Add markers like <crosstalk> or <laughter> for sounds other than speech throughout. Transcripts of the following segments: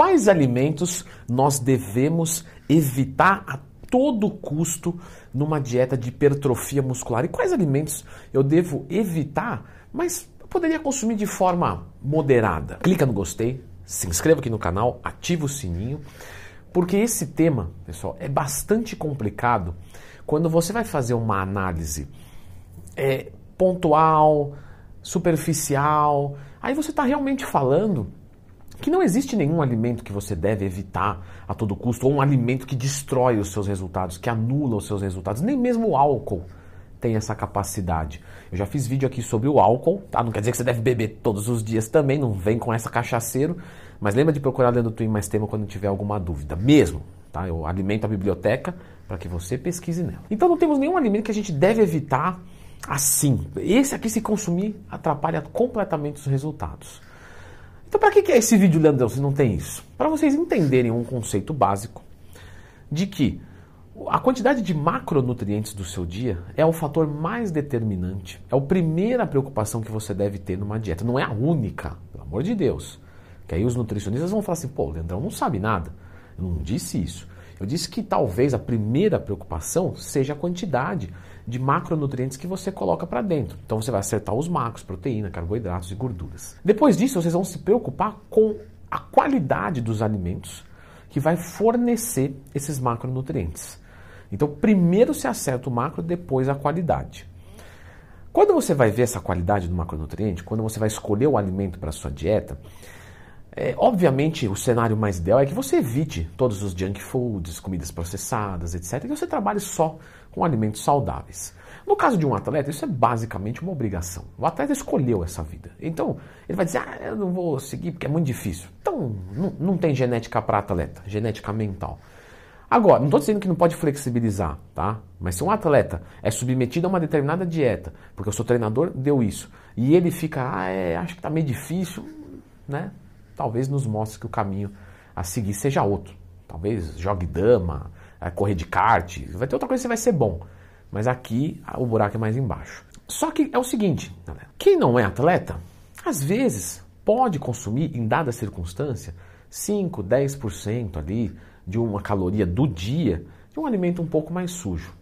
quais alimentos nós devemos evitar a todo custo numa dieta de hipertrofia muscular? E quais alimentos eu devo evitar, mas poderia consumir de forma moderada? Clica no gostei, se inscreva aqui no canal, ativa o sininho, porque esse tema, pessoal, é bastante complicado quando você vai fazer uma análise é, pontual, superficial, aí você está realmente falando que não existe nenhum alimento que você deve evitar a todo custo, ou um alimento que destrói os seus resultados, que anula os seus resultados. Nem mesmo o álcool tem essa capacidade. Eu já fiz vídeo aqui sobre o álcool, tá? Não quer dizer que você deve beber todos os dias também, não vem com essa cachaceiro, mas lembra de procurar do Twin Mais Tema quando tiver alguma dúvida, mesmo, tá? Eu alimento a biblioteca para que você pesquise nela. Então não temos nenhum alimento que a gente deve evitar assim. Esse aqui se consumir atrapalha completamente os resultados. Então, para que é esse vídeo, Leandrão, se não tem isso? Para vocês entenderem um conceito básico de que a quantidade de macronutrientes do seu dia é o fator mais determinante, é a primeira preocupação que você deve ter numa dieta. Não é a única, pelo amor de Deus. Que aí os nutricionistas vão falar assim: pô, Leandrão não sabe nada. Eu não disse isso. Eu disse que talvez a primeira preocupação seja a quantidade de macronutrientes que você coloca para dentro. Então você vai acertar os macros, proteína, carboidratos e gorduras. Depois disso, vocês vão se preocupar com a qualidade dos alimentos que vai fornecer esses macronutrientes. Então, primeiro se acerta o macro, depois a qualidade. Quando você vai ver essa qualidade do macronutriente, quando você vai escolher o alimento para sua dieta, é, obviamente, o cenário mais ideal é que você evite todos os junk foods, comidas processadas, etc. E você trabalhe só com alimentos saudáveis. No caso de um atleta, isso é basicamente uma obrigação. O atleta escolheu essa vida. Então, ele vai dizer, ah, eu não vou seguir porque é muito difícil. Então, não, não tem genética para atleta, genética mental. Agora, não estou dizendo que não pode flexibilizar, tá? Mas se um atleta é submetido a uma determinada dieta, porque o seu treinador deu isso, e ele fica, ah, é, acho que está meio difícil, né? Talvez nos mostre que o caminho a seguir seja outro. Talvez jogue dama, é, correr de kart, vai ter outra coisa que vai ser bom. Mas aqui o buraco é mais embaixo. Só que é o seguinte, galera, quem não é atleta, às vezes pode consumir, em dada circunstância, 5, 10% ali de uma caloria do dia de um alimento um pouco mais sujo.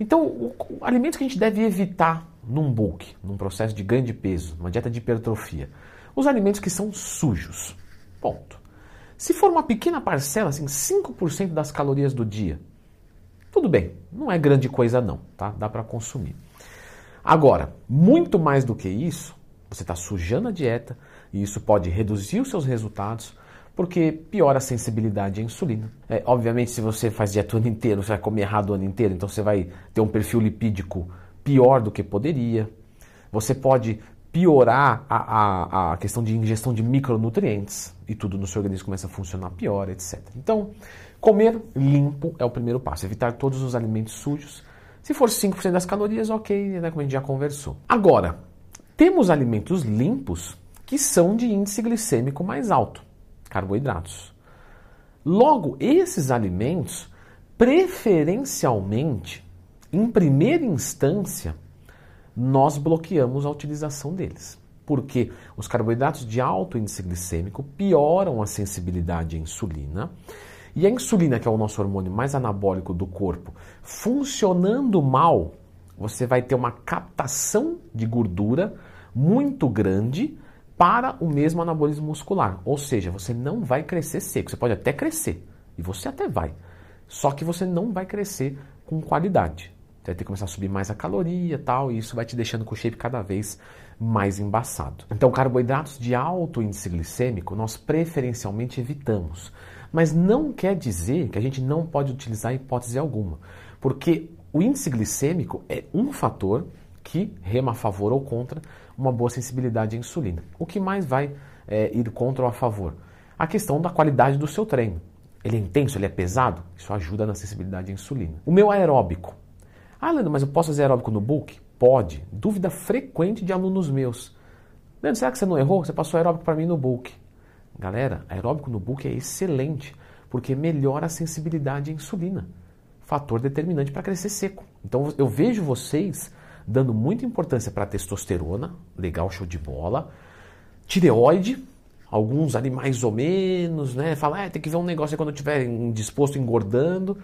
Então, o, o alimento que a gente deve evitar num bulk, num processo de ganho de peso, uma dieta de hipertrofia, os alimentos que são sujos. Ponto. Se for uma pequena parcela, assim, 5% das calorias do dia, tudo bem, não é grande coisa não, tá? Dá para consumir. Agora, muito mais do que isso, você está sujando a dieta e isso pode reduzir os seus resultados porque piora a sensibilidade à insulina. É, obviamente, se você faz dieta o ano inteiro, você vai comer errado o ano inteiro, então você vai ter um perfil lipídico pior do que poderia. Você pode piorar a, a, a questão de ingestão de micronutrientes e tudo no seu organismo começa a funcionar pior, etc. Então, comer limpo é o primeiro passo, evitar todos os alimentos sujos. Se for 5% das calorias, ok, né, como a gente já conversou. Agora, temos alimentos limpos que são de índice glicêmico mais alto, carboidratos. Logo, esses alimentos, preferencialmente, em primeira instância, nós bloqueamos a utilização deles. Porque os carboidratos de alto índice glicêmico pioram a sensibilidade à insulina. E a insulina, que é o nosso hormônio mais anabólico do corpo, funcionando mal, você vai ter uma captação de gordura muito grande para o mesmo anabolismo muscular. Ou seja, você não vai crescer seco. Você pode até crescer, e você até vai. Só que você não vai crescer com qualidade. Vai ter que começar a subir mais a caloria tal, e isso vai te deixando com o shape cada vez mais embaçado. Então, carboidratos de alto índice glicêmico nós preferencialmente evitamos. Mas não quer dizer que a gente não pode utilizar hipótese alguma, porque o índice glicêmico é um fator que rema a favor ou contra uma boa sensibilidade à insulina. O que mais vai é, ir contra ou a favor? A questão da qualidade do seu treino. Ele é intenso, ele é pesado? Isso ajuda na sensibilidade à insulina. O meu aeróbico, ah, Leandro, mas eu posso fazer aeróbico no book? Pode. Dúvida frequente de alunos meus. Leandro, será que você não errou? Você passou aeróbico para mim no book. Galera, aeróbico no book é excelente, porque melhora a sensibilidade à insulina. Fator determinante para crescer seco. Então eu vejo vocês dando muita importância para testosterona, legal, show de bola. Tireoide, Alguns ali mais ou menos, né? Fala, é, tem que ver um negócio quando eu estiver disposto engordando.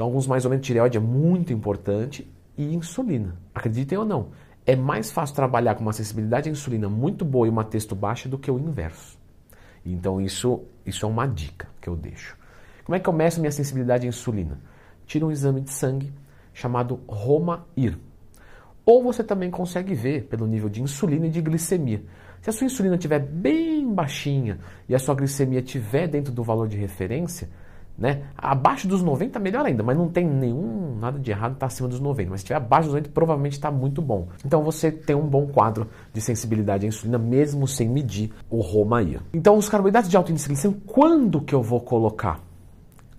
Então, alguns mais ou menos, tireoide é muito importante. E insulina. Acreditem ou não, é mais fácil trabalhar com uma sensibilidade à insulina muito boa e uma texto baixa do que o inverso. Então, isso, isso é uma dica que eu deixo. Como é que eu meço minha sensibilidade à insulina? Tira um exame de sangue chamado Roma-IR. Ou você também consegue ver pelo nível de insulina e de glicemia. Se a sua insulina estiver bem baixinha e a sua glicemia estiver dentro do valor de referência, né? Abaixo dos 90, melhor ainda, mas não tem nenhum nada de errado estar tá acima dos 90. Mas se estiver abaixo dos 90, provavelmente está muito bom. Então você tem um bom quadro de sensibilidade à insulina, mesmo sem medir o Romaia. Então, os carboidratos de alto índice glicêmico, quando que eu vou colocar?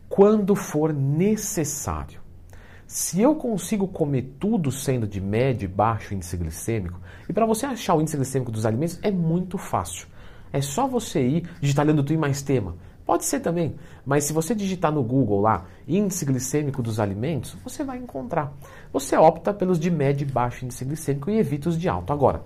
Quando for necessário. Se eu consigo comer tudo sendo de médio e baixo índice glicêmico, e para você achar o índice glicêmico dos alimentos é muito fácil. É só você ir digitar lendo tu e mais tema. Pode ser também, mas se você digitar no Google lá índice glicêmico dos alimentos, você vai encontrar. Você opta pelos de médio e baixo índice glicêmico e evita os de alto. Agora,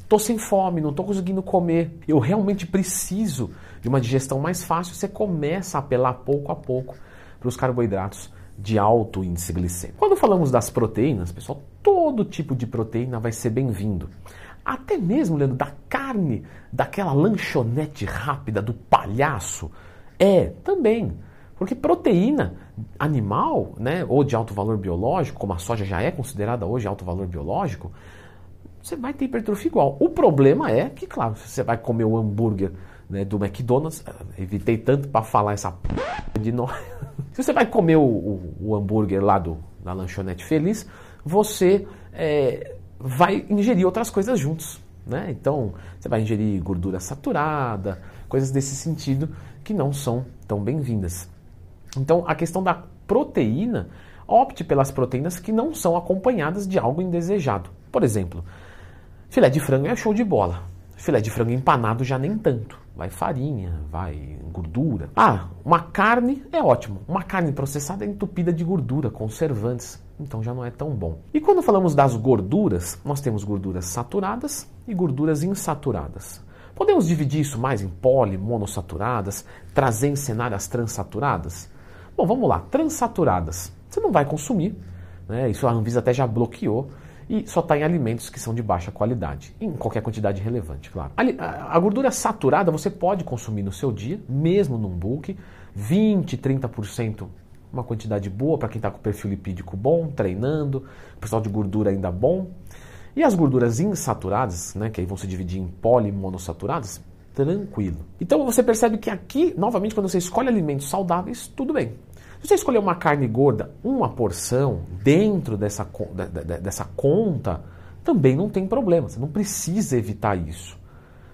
estou sem fome, não estou conseguindo comer, eu realmente preciso de uma digestão mais fácil, você começa a apelar pouco a pouco para os carboidratos de alto índice glicêmico. Quando falamos das proteínas, pessoal, todo tipo de proteína vai ser bem-vindo. Até mesmo, Leandro, da carne, daquela lanchonete rápida do palhaço. É, também. Porque proteína animal, né, ou de alto valor biológico, como a soja já é considerada hoje alto valor biológico, você vai ter hipertrofia igual. O problema é que, claro, se você vai comer o hambúrguer né, do McDonald's, evitei tanto para falar essa p... de nós. <laughs> Se você vai comer o, o, o hambúrguer lá do, da lanchonete feliz, você é, vai ingerir outras coisas juntos. Né? Então, você vai ingerir gordura saturada, coisas desse sentido que não são tão bem-vindas. Então, a questão da proteína, opte pelas proteínas que não são acompanhadas de algo indesejado. Por exemplo, filé de frango é show de bola. Filé de frango empanado já nem tanto. Vai farinha, vai gordura. Ah, uma carne é ótimo. Uma carne processada é entupida de gordura, conservantes. Então já não é tão bom. E quando falamos das gorduras, nós temos gorduras saturadas e gorduras insaturadas. Podemos dividir isso mais em poli, monossaturadas, trazer em cenário as transaturadas? Bom, vamos lá. Transaturadas. Você não vai consumir, né? isso a Anvisa até já bloqueou e só está em alimentos que são de baixa qualidade, em qualquer quantidade relevante, claro. A, gordura saturada você pode consumir no seu dia, mesmo num bulk, 20, 30%, uma quantidade boa para quem está com perfil lipídico bom, treinando, pessoal de gordura ainda bom. E as gorduras insaturadas, né, que aí vão se dividir em poli e monossaturadas, tranquilo. Então você percebe que aqui, novamente, quando você escolhe alimentos saudáveis, tudo bem. Você escolher uma carne gorda, uma porção dentro dessa, dessa conta, também não tem problema. Você não precisa evitar isso.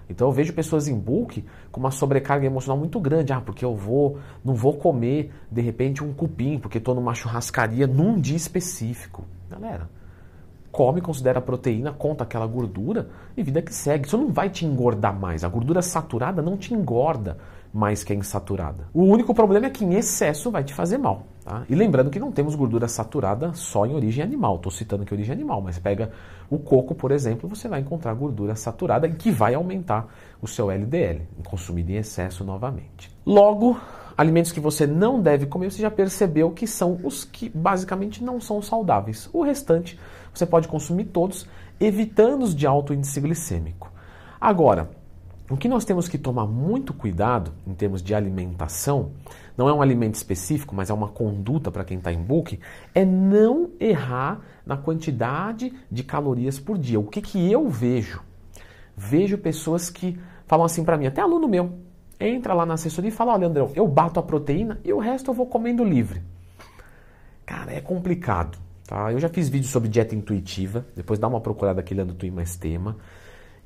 Então eu vejo pessoas em bulk com uma sobrecarga emocional muito grande. Ah, porque eu vou, não vou comer de repente um cupim, porque estou numa churrascaria num dia específico. Galera, come, considera proteína, conta aquela gordura e vida que segue. Isso não vai te engordar mais. A gordura saturada não te engorda mais que a insaturada. O único problema é que em excesso vai te fazer mal. Tá? E lembrando que não temos gordura saturada só em origem animal. Estou citando que origem animal, mas pega o coco, por exemplo, você vai encontrar gordura saturada que vai aumentar o seu LDL, consumido em excesso novamente. Logo, alimentos que você não deve comer, você já percebeu que são os que basicamente não são saudáveis. O restante você pode consumir todos, evitando os de alto índice glicêmico. Agora, o que nós temos que tomar muito cuidado em termos de alimentação, não é um alimento específico, mas é uma conduta para quem está em book, é não errar na quantidade de calorias por dia. O que, que eu vejo? Vejo pessoas que falam assim para mim, até aluno meu, entra lá na assessoria e fala, olha André, eu bato a proteína e o resto eu vou comendo livre. Cara, é complicado. Tá? Eu já fiz vídeo sobre dieta intuitiva, depois dá uma procurada aqui, Leandro Twin mais tema.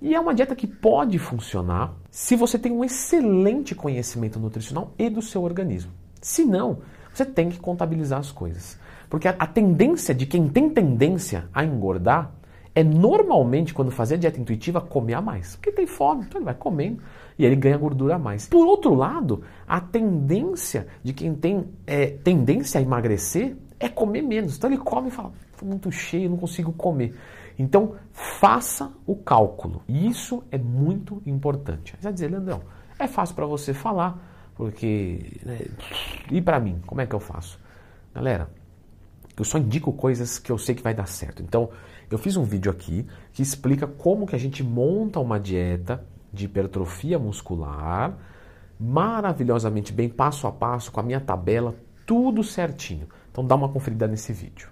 E é uma dieta que pode funcionar se você tem um excelente conhecimento nutricional e do seu organismo. Se não, você tem que contabilizar as coisas. Porque a, tendência de quem tem tendência a engordar é normalmente, quando fazer a dieta intuitiva, comer a mais. Porque tem fome, então ele vai comendo e ele ganha gordura a mais. Por outro lado, a tendência de quem tem é, tendência a emagrecer é comer menos. Então ele come e fala, estou muito cheio, não consigo comer. Então, faça o cálculo. Isso é muito importante. Você vai dizer, Leandrão, É fácil para você falar, porque. Né, e para mim, como é que eu faço? Galera, eu só indico coisas que eu sei que vai dar certo. Então, eu fiz um vídeo aqui que explica como que a gente monta uma dieta de hipertrofia muscular maravilhosamente bem, passo a passo, com a minha tabela, tudo certinho. Então dá uma conferida nesse vídeo.